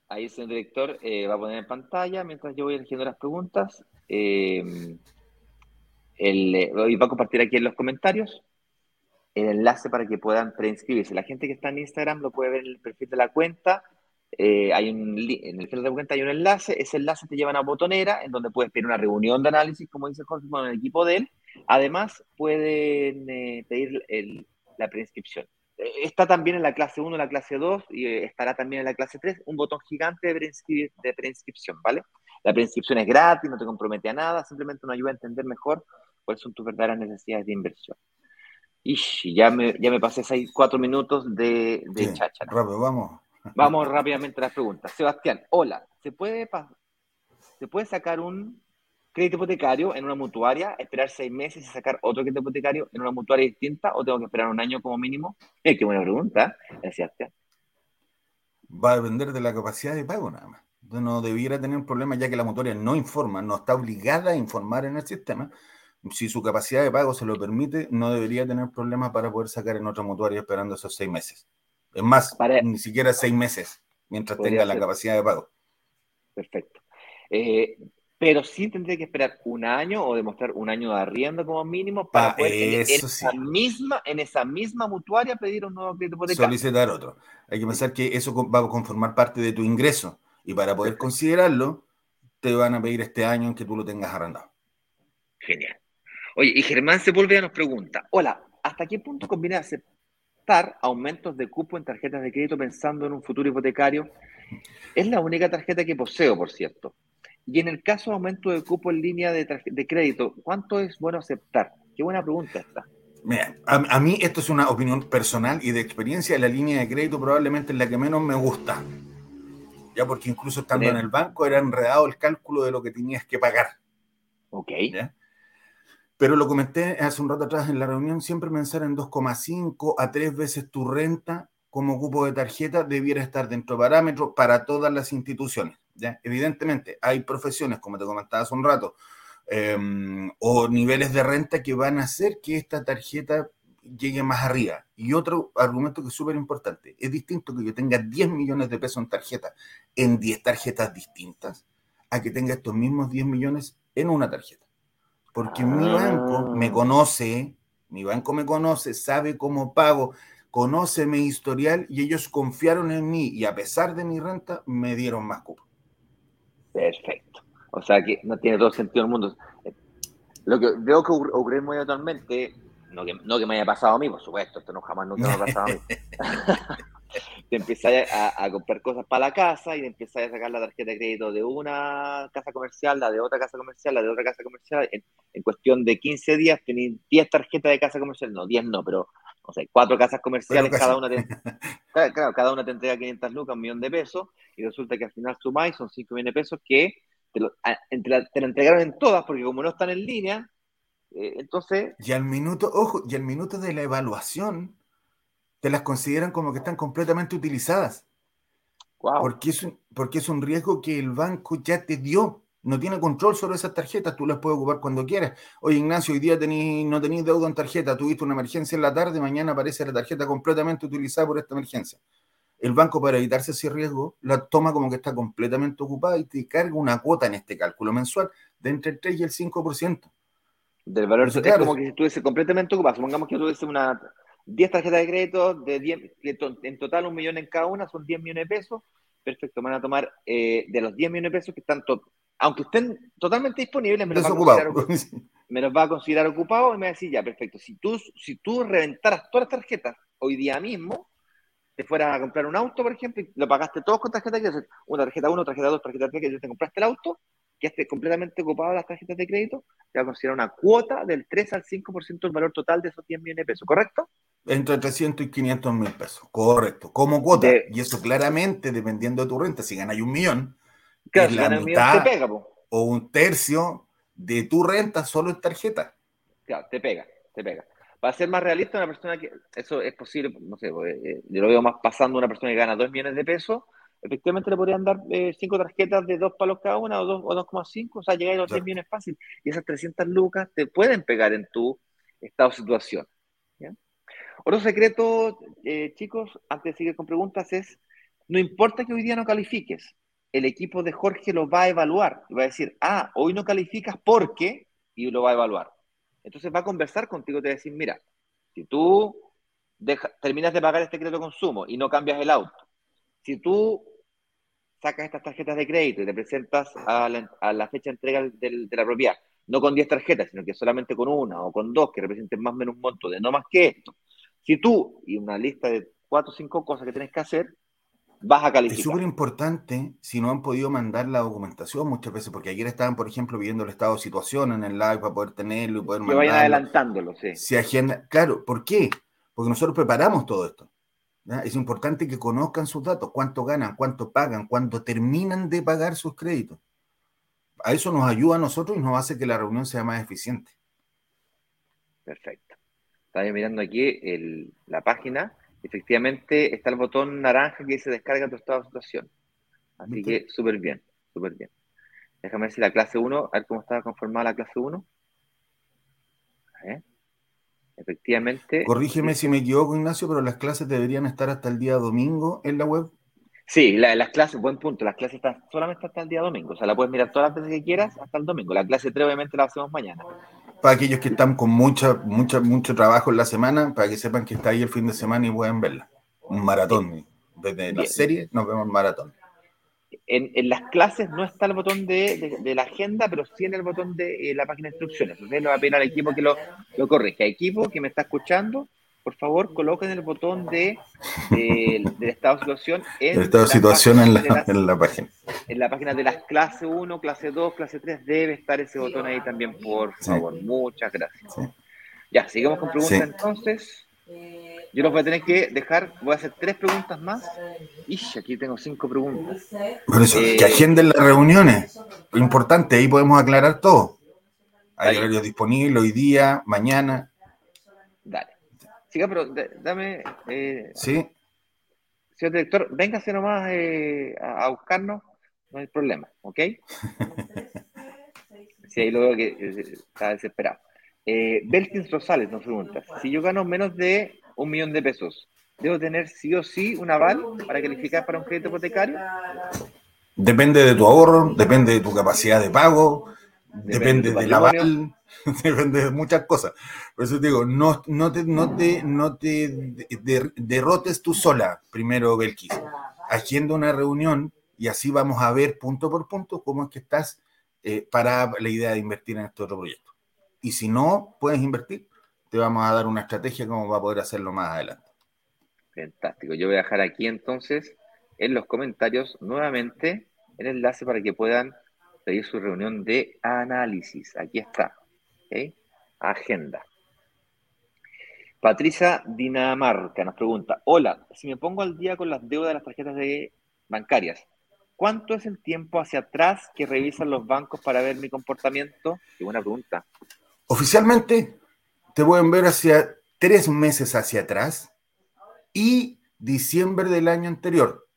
ahí el señor director eh, va a poner en pantalla mientras yo voy eligiendo las preguntas. Eh, el, eh, y va a compartir aquí en los comentarios el enlace para que puedan preinscribirse. La gente que está en Instagram lo puede ver en el perfil de la cuenta. Eh, hay un, en el perfil de la cuenta hay un enlace. Ese enlace te lleva a una botonera en donde puedes pedir una reunión de análisis, como dice Jorge, con el equipo de él. Además, pueden eh, pedir la preinscripción. Eh, está también en la clase 1, la clase 2 y estará también en la clase 3 un botón gigante de, de preinscripción, ¿vale? La preinscripción es gratis, no te compromete a nada, simplemente nos ayuda a entender mejor cuáles son tus verdaderas necesidades de inversión. Y ya me, ya me pasé seis, cuatro minutos de, de chacha. Rápido, vamos. Vamos rápidamente a las preguntas. Sebastián, hola, ¿se puede, ¿se puede sacar un crédito hipotecario en una mutuaria, esperar seis meses y sacar otro crédito hipotecario en una mutuaria distinta o tengo que esperar un año como mínimo? Eh, qué buena pregunta. Sebastián. Va a depender de la capacidad de pago nada más. No debiera tener un problema ya que la mutuaria no informa, no está obligada a informar en el sistema si su capacidad de pago se lo permite, no debería tener problemas para poder sacar en otra mutuaria esperando esos seis meses. Es más, ni siquiera seis meses, mientras tenga la capacidad de pago. Perfecto. Eh, pero sí tendría que esperar un año o demostrar un año de arriendo como mínimo para poder en, esa misma, en esa misma mutuaria pedir un nuevo crédito hipotecario. Solicitar otro. Hay que pensar que eso va a conformar parte de tu ingreso y para poder considerarlo te van a pedir este año en que tú lo tengas arrendado. Genial. Oye, y Germán Sepúlveda nos pregunta, hola, ¿hasta qué punto conviene aumentos de cupo en tarjetas de crédito pensando en un futuro hipotecario? Es la única tarjeta que poseo, por cierto. Y en el caso de aumento de cupo en línea de, crédito, ¿cuánto es bueno aceptar? Qué buena pregunta esta. Mira, a, mí esto es una opinión personal y de experiencia. La línea de crédito probablemente es la que menos me gusta. Ya porque incluso estando en el banco era enredado el cálculo de lo que tenías que pagar. Ok. ¿Ya? Pero lo comenté hace un rato atrás en la reunión, siempre pensar en 2,5 a 3 veces tu renta como cupo de tarjeta debiera estar dentro de parámetros para todas las instituciones. ¿ya? Evidentemente, hay profesiones, como te comentaba hace un rato, em, o niveles de renta que van a hacer que esta tarjeta llegue más arriba. Y otro argumento que es súper importante, es distinto que yo tenga 10 millones de pesos en tarjeta en 10 tarjetas distintas a que tenga estos mismos 10 millones en una tarjeta. Porque mi banco me ah. conoce, mi banco me conoce, sabe cómo pago, conoce mi historial y ellos confiaron en mí y a pesar de mi renta me dieron más cupo. Perfecto. O sea que no tiene todo sentido el mundo. Lo que veo que ocurre muy actualmente, no que, no que me haya pasado a mí, por supuesto, esto no jamás nunca me ha pasado a mí. te empezáis a, comprar cosas para la casa y te empezáis a sacar la tarjeta de crédito de una casa comercial, la de otra casa comercial, la de otra casa comercial. En, cuestión de 15 días tenéis 10 tarjetas de casa comercial, no, 10 no, pero o sea, cuatro casas comerciales, cada una, te, claro, cada una te entrega 500 lucas, un millón de pesos, y resulta que al final sumáis, son 5 millones de pesos que te lo, te lo entregaron en todas, porque como no están en línea, eh, entonces... Y al minuto, ojo, y al minuto de la evaluación, te las consideran como que están completamente utilizadas. Porque, es un, porque es un riesgo que el banco ya te dio. No tiene control sobre esas tarjetas, tú las puedes ocupar cuando quieras. Oye, Ignacio, hoy día tení, no tenéis deuda en tarjeta, tuviste una emergencia en la tarde, mañana aparece la tarjeta completamente utilizada por esta emergencia. El banco, para evitarse ese riesgo, la toma como que está completamente ocupada y te carga una cuota en este cálculo mensual de entre el 3 y el 5%. Del valor, es como que estuviese completamente ocupado. Supongamos que tuviese una 10 tarjetas de crédito, de 10, en total un millón en cada una, son 10 millones de pesos. Perfecto, van a tomar eh, de los 10 millones de pesos que están, aunque estén totalmente disponibles, me los, va a me los va a considerar ocupado y me va a decir, ya, perfecto, si tú, si tú reventaras todas las tarjetas hoy día mismo, te fueras a comprar un auto, por ejemplo, y lo pagaste todos con tarjeta de crédito, una tarjeta 1, tarjeta 2, tarjeta 3, que te compraste el auto, que esté completamente ocupado las tarjetas de crédito, te va a considerar una cuota del 3 al 5% del valor total de esos 10 millones de pesos, ¿correcto? Entre 300 y 500 mil pesos, correcto, como cuota. y eso claramente, dependiendo de tu renta, si ganas un millón, claro, la mitad te pega, o un tercio de tu renta solo en tarjeta. Claro, te pega, te pega. Para ser más realista, una persona que, eso es posible, no sé, eh, yo lo veo más pasando una persona que gana 2 millones de pesos, efectivamente le podrían dar eh, cinco tarjetas de dos palos cada una o 2,5, o, o sea, llegar a los 10 millones fácil. Y esas 300 lucas te pueden pegar en tu estado situación. Otro secreto, eh, chicos, antes de seguir con preguntas, es, no importa que hoy día no califiques, el equipo de Jorge lo va a evaluar. Y va a decir, ah, hoy no calificas porque, y lo va a evaluar. Entonces va a conversar contigo, te va a decir, mira, si tú terminas de pagar este crédito de consumo y no cambias el auto, si tú sacas estas tarjetas de crédito y te presentas a la, fecha de entrega de la propiedad, no con 10 tarjetas, sino que solamente con una o con dos que representen más o menos un monto de no más que esto, si tú y una lista de cuatro o cinco cosas que tienes que hacer, vas a calificar. Es súper importante si no han podido mandar la documentación muchas veces, porque ayer estaban, por ejemplo, viendo el estado de situación en el live para poder tenerlo y poder mandarlo. Que vayan adelantándolo, sí. Si agenda, claro, ¿por qué? Porque nosotros preparamos todo esto. Es importante que conozcan sus datos, cuánto ganan, cuánto pagan, cuánto terminan de pagar sus créditos. A eso nos ayuda a nosotros y nos hace que la reunión sea más eficiente. Perfecto. Estaba mirando aquí la página. Efectivamente está el botón naranja que dice descarga tu estado de situación. Así que súper bien, súper bien. Déjame ver si la clase 1, a ver cómo está conformada la clase 1. A ver. Efectivamente. Corrígeme si me equivoco, Ignacio, pero las clases deberían estar hasta el día domingo en la web. Sí, las clases, buen punto, las clases están solamente hasta el día domingo, o sea, la puedes mirar todas las veces que quieras hasta el domingo. La clase 3 obviamente la hacemos mañana. Para aquellos que están con mucha, mucha, mucho trabajo en la semana, para que sepan que está ahí el fin de semana y pueden verla. Un maratón. Desde la serie nos vemos maratón en, las clases no está el botón de, la agenda, pero sí en el botón de eh, la página de instrucciones. Entonces le va a pedir al equipo que lo, lo corrija. Equipo que me está escuchando, por favor, coloquen el botón de, del estado de situación en, estado de situación en, la, en la página. En la página de las clase 1, clase 2, clase 3, debe estar ese botón ahí también, por favor. Muchas gracias. Ya, sigamos con preguntas entonces. Yo los voy a tener que dejar, voy a hacer tres preguntas más. Y aquí tengo cinco preguntas. Por eso, que eh, agenden las reuniones. Importante, ahí podemos aclarar todo. Hay horarios disponibles hoy día, mañana. Siga, pero dame. Eh, sí. Señor director, véngase nomás eh, a, buscarnos, no hay problema, ¿ok? sí, ahí lo veo que eh, está desesperado. Eh, Belkins Rosales nos pregunta, si yo gano menos de un millón de pesos, ¿debo tener sí o sí un aval para calificar para un crédito hipotecario? Depende de tu ahorro, depende de tu capacidad de pago, depende, del aval, depende de muchas cosas. Por eso te digo, no, no te, no te, no te derrotes tú sola, primero, Belkis. Haciendo una reunión y así vamos a ver punto por punto cómo es que estás eh, para la idea de invertir en este otro proyecto. Y si no puedes invertir, te vamos a dar una estrategia cómo va a poder hacerlo más adelante. Fantástico. Yo voy a dejar aquí entonces en los comentarios nuevamente el enlace para que puedan pedir su reunión de análisis. Aquí está. Agenda. Patricia Dinamarca nos pregunta, hola, si me pongo al día con las deudas de las tarjetas de bancarias, ¿cuánto es el tiempo hacia atrás que revisan los bancos para ver mi comportamiento? Qué buena pregunta. Oficialmente te pueden ver hacia tres meses hacia atrás y diciembre del año anterior.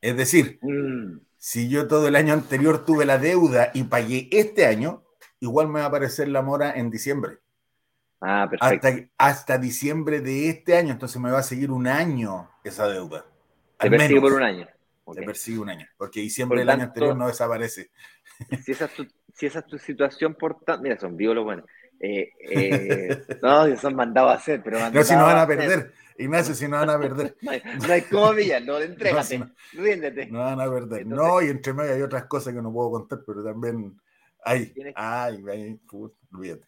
Es decir, mm. Si yo todo el año anterior tuve la deuda y pagué este año, igual me va a aparecer la mora en diciembre. Ah, perfecto. Hasta, diciembre de este año, entonces me va a seguir un año esa deuda. Te persigue por un año. Te persigue un año, porque diciembre del año anterior no desaparece. Si esa es tu, si esa es tu situación, por mira, son biólogos, bueno. Eh, eh, no, son mandados a hacer, pero No, si no van a perder. Ignacio, si no van a perder. no, hay, no hay no, entrégate, no, ríndete. No van a perder. no, y entre medio hay otras cosas que no puedo contar, pero también hay. Ay, ay,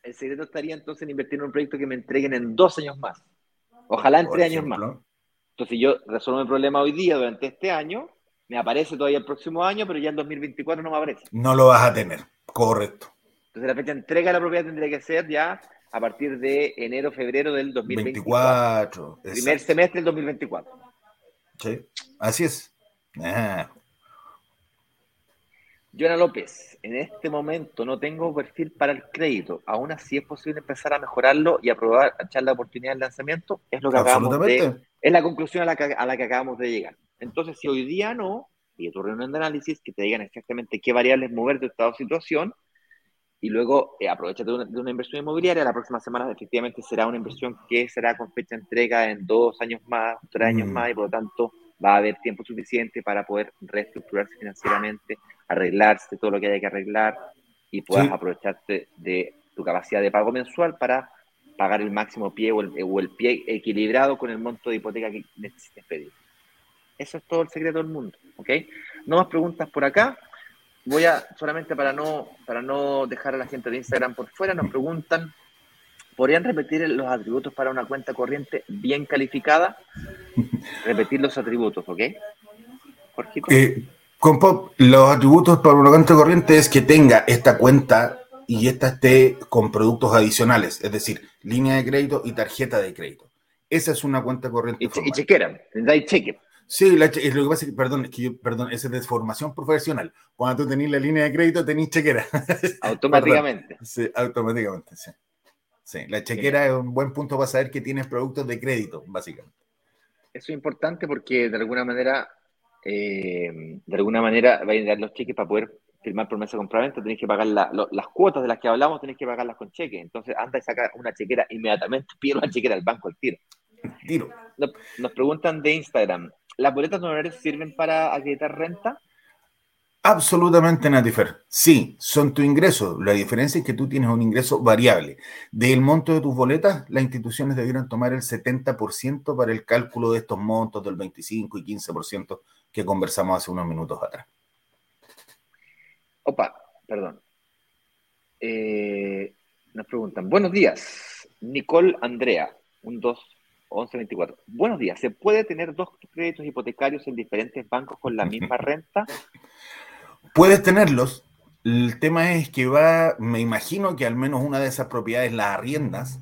El secreto estaría entonces en invertir en un proyecto que me entreguen en dos años más. Ojalá en tres años más. Entonces, si yo resuelvo el problema hoy día durante este año, me aparece todavía el próximo año, pero ya en 2024 no me aparece. No lo vas a tener, correcto. Entonces, la fecha de entrega de la propiedad tendría que ser ya a partir de enero, febrero del 2024. 24, primer semestre del 2024. Sí, así es. Ah. Joana López, en este momento no tengo perfil para el crédito. Aún así es posible empezar a mejorarlo y aprobar, echar la oportunidad del lanzamiento. Es lo que acabamos de. Es la conclusión a la, que, a la que acabamos de llegar. Entonces, si hoy día no, y tu reunión de análisis que te digan exactamente qué variables mover de estado situación, y luego eh, aprovechate de una, inversión inmobiliaria. La próxima semana efectivamente será una inversión que será con fecha de entrega en dos años más, tres años mm. más, y por lo tanto va a haber tiempo suficiente para poder reestructurarse financieramente, arreglarse todo lo que haya que arreglar y puedas aprovecharte de tu capacidad de pago mensual para pagar el máximo pie o el, o el pie equilibrado con el monto de hipoteca que necesites pedir. Eso es todo el secreto del mundo, ¿ok? No más preguntas por acá voy a, solamente para no, para no dejar a la gente de Instagram por fuera, nos preguntan, ¿podrían repetir los atributos para una cuenta corriente bien calificada? Repetir los atributos, ¿ok? Eh, con Pop, los atributos para una cuenta corriente es que tenga esta cuenta y esta esté con productos adicionales, es decir, línea de crédito y tarjeta de crédito. Esa es una cuenta corriente. Y, y chequera, cheque. Sí, lo que pasa es que, perdón, es que yo, perdón, esa es de formación profesional. Cuando tú tenés la línea de crédito, tenés chequera. Automáticamente. sí, automáticamente, sí. Sí, la chequera es un buen punto para saber que tienes productos de crédito, básicamente. Eso es importante porque de alguna manera, eh, de alguna manera, va a dar los cheques para poder firmar promesa de compraventa, tenés que pagar las cuotas de las que hablamos, tenés que pagarlas con cheque. Entonces, anda y saca una chequera inmediatamente, pide una chequera al banco al tiro. Tiro. nos preguntan de Instagram, ¿Las boletas de honorarios sirven para acreditar renta? Absolutamente, Natifer. Sí, son tu ingreso. La diferencia es que tú tienes un ingreso variable. Del monto de tus boletas, las instituciones debieron tomar el 70% para el cálculo de estos montos del 25 y 15% que conversamos hace unos minutos atrás. Opa, perdón. Eh, nos preguntan, buenos días, Nicole Andrea, un 2 1124. Buenos días. ¿Se puede tener dos créditos hipotecarios en diferentes bancos con la misma renta? Puedes tenerlos. El tema es que va, me imagino que al menos una de esas propiedades las arriendas,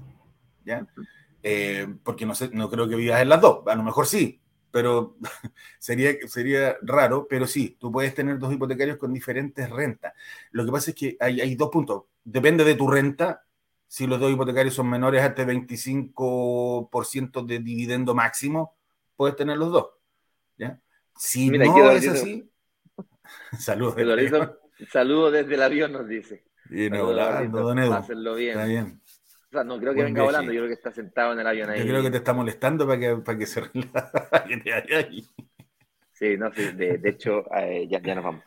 ¿ya? Eh, porque no sé, no creo que vivas en las dos. A lo mejor sí, pero sería, sería raro, pero sí, tú puedes tener dos hipotecarios con diferentes rentas. Lo que pasa es que hay, hay dos puntos. Depende de tu renta, si los dos hipotecarios son menores a este 25% de dividendo máximo, puedes tener los dos. ¿ya? Si no es así, saludos. Saludos desde el avión, nos dice. Viene volando, don Edu. bien. Está bien. O sea, no creo que venga volando, yo creo que está sentado en el avión ahí. Yo creo que te está molestando para que, para que se relaje. sí, no, sí, de, de hecho, eh, ya, ya nos vamos.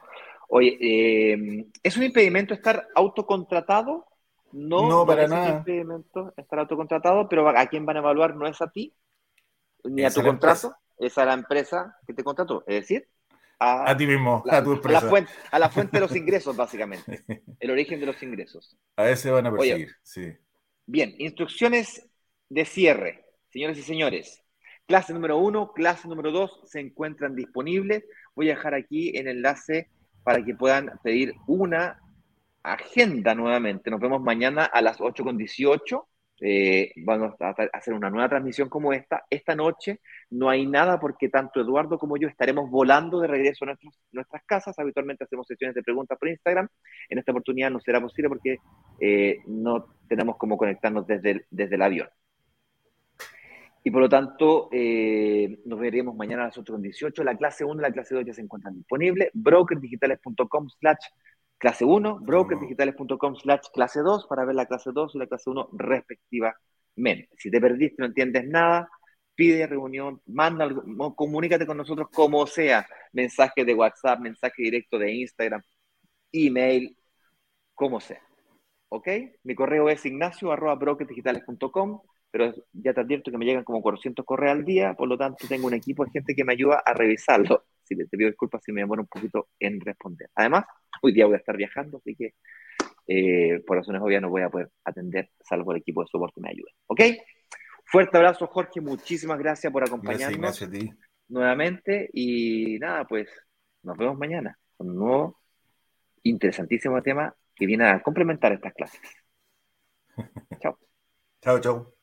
Oye, eh, ¿es un impedimento estar autocontratado no, para nada. estar autocontratado, pero a quién van a evaluar no es a ti, ni a tu contrato, es a la empresa que te contrató. Es decir, a, ti mismo, a tu empresa. A la, fuente, de los ingresos, básicamente. El origen de los ingresos. A ese van a perseguir, sí. Bien, instrucciones de cierre. Señores y señores, clase número uno, clase número dos se encuentran disponibles. Voy a dejar aquí el enlace para que puedan pedir una agenda nuevamente. Nos vemos mañana a las 8 con 18 eh, vamos a hacer una nueva transmisión como esta. Esta noche no hay nada porque tanto Eduardo como yo estaremos volando de regreso a nuestras casas. Habitualmente hacemos sesiones de preguntas por Instagram. En esta oportunidad no será posible porque eh, no tenemos cómo conectarnos desde el, desde el avión. Y por lo tanto, eh, nos veremos mañana a las 8.18. La clase 1 y la clase 2 ya se encuentran disponibles. brokerdigitales.com slash clase 1, brokerdigitales.com slash clase 2 para ver la clase 2 y la clase 1 respectivamente. Si te perdiste, no entiendes nada, pide reunión, manda, comunícate con nosotros como sea, mensaje de WhatsApp, mensaje directo de Instagram, email, como sea. ¿Ok? Mi correo es ignacio arroba pero ya te advierto que me llegan como 400 correos al día, por lo tanto tengo un equipo de gente que me ayuda a revisarlo. Te pido disculpas si me demoro un poquito en responder. Además, Hoy día voy a estar viajando, así que eh, por razones obvias no voy a poder atender, salvo el equipo de soporte que me ayude. ¿Ok? Fuerte abrazo, Jorge. Muchísimas gracias por acompañarnos gracias, a ti. nuevamente. Y nada, pues nos vemos mañana con un nuevo interesantísimo tema que viene a complementar estas clases. Chao. Chao, chao.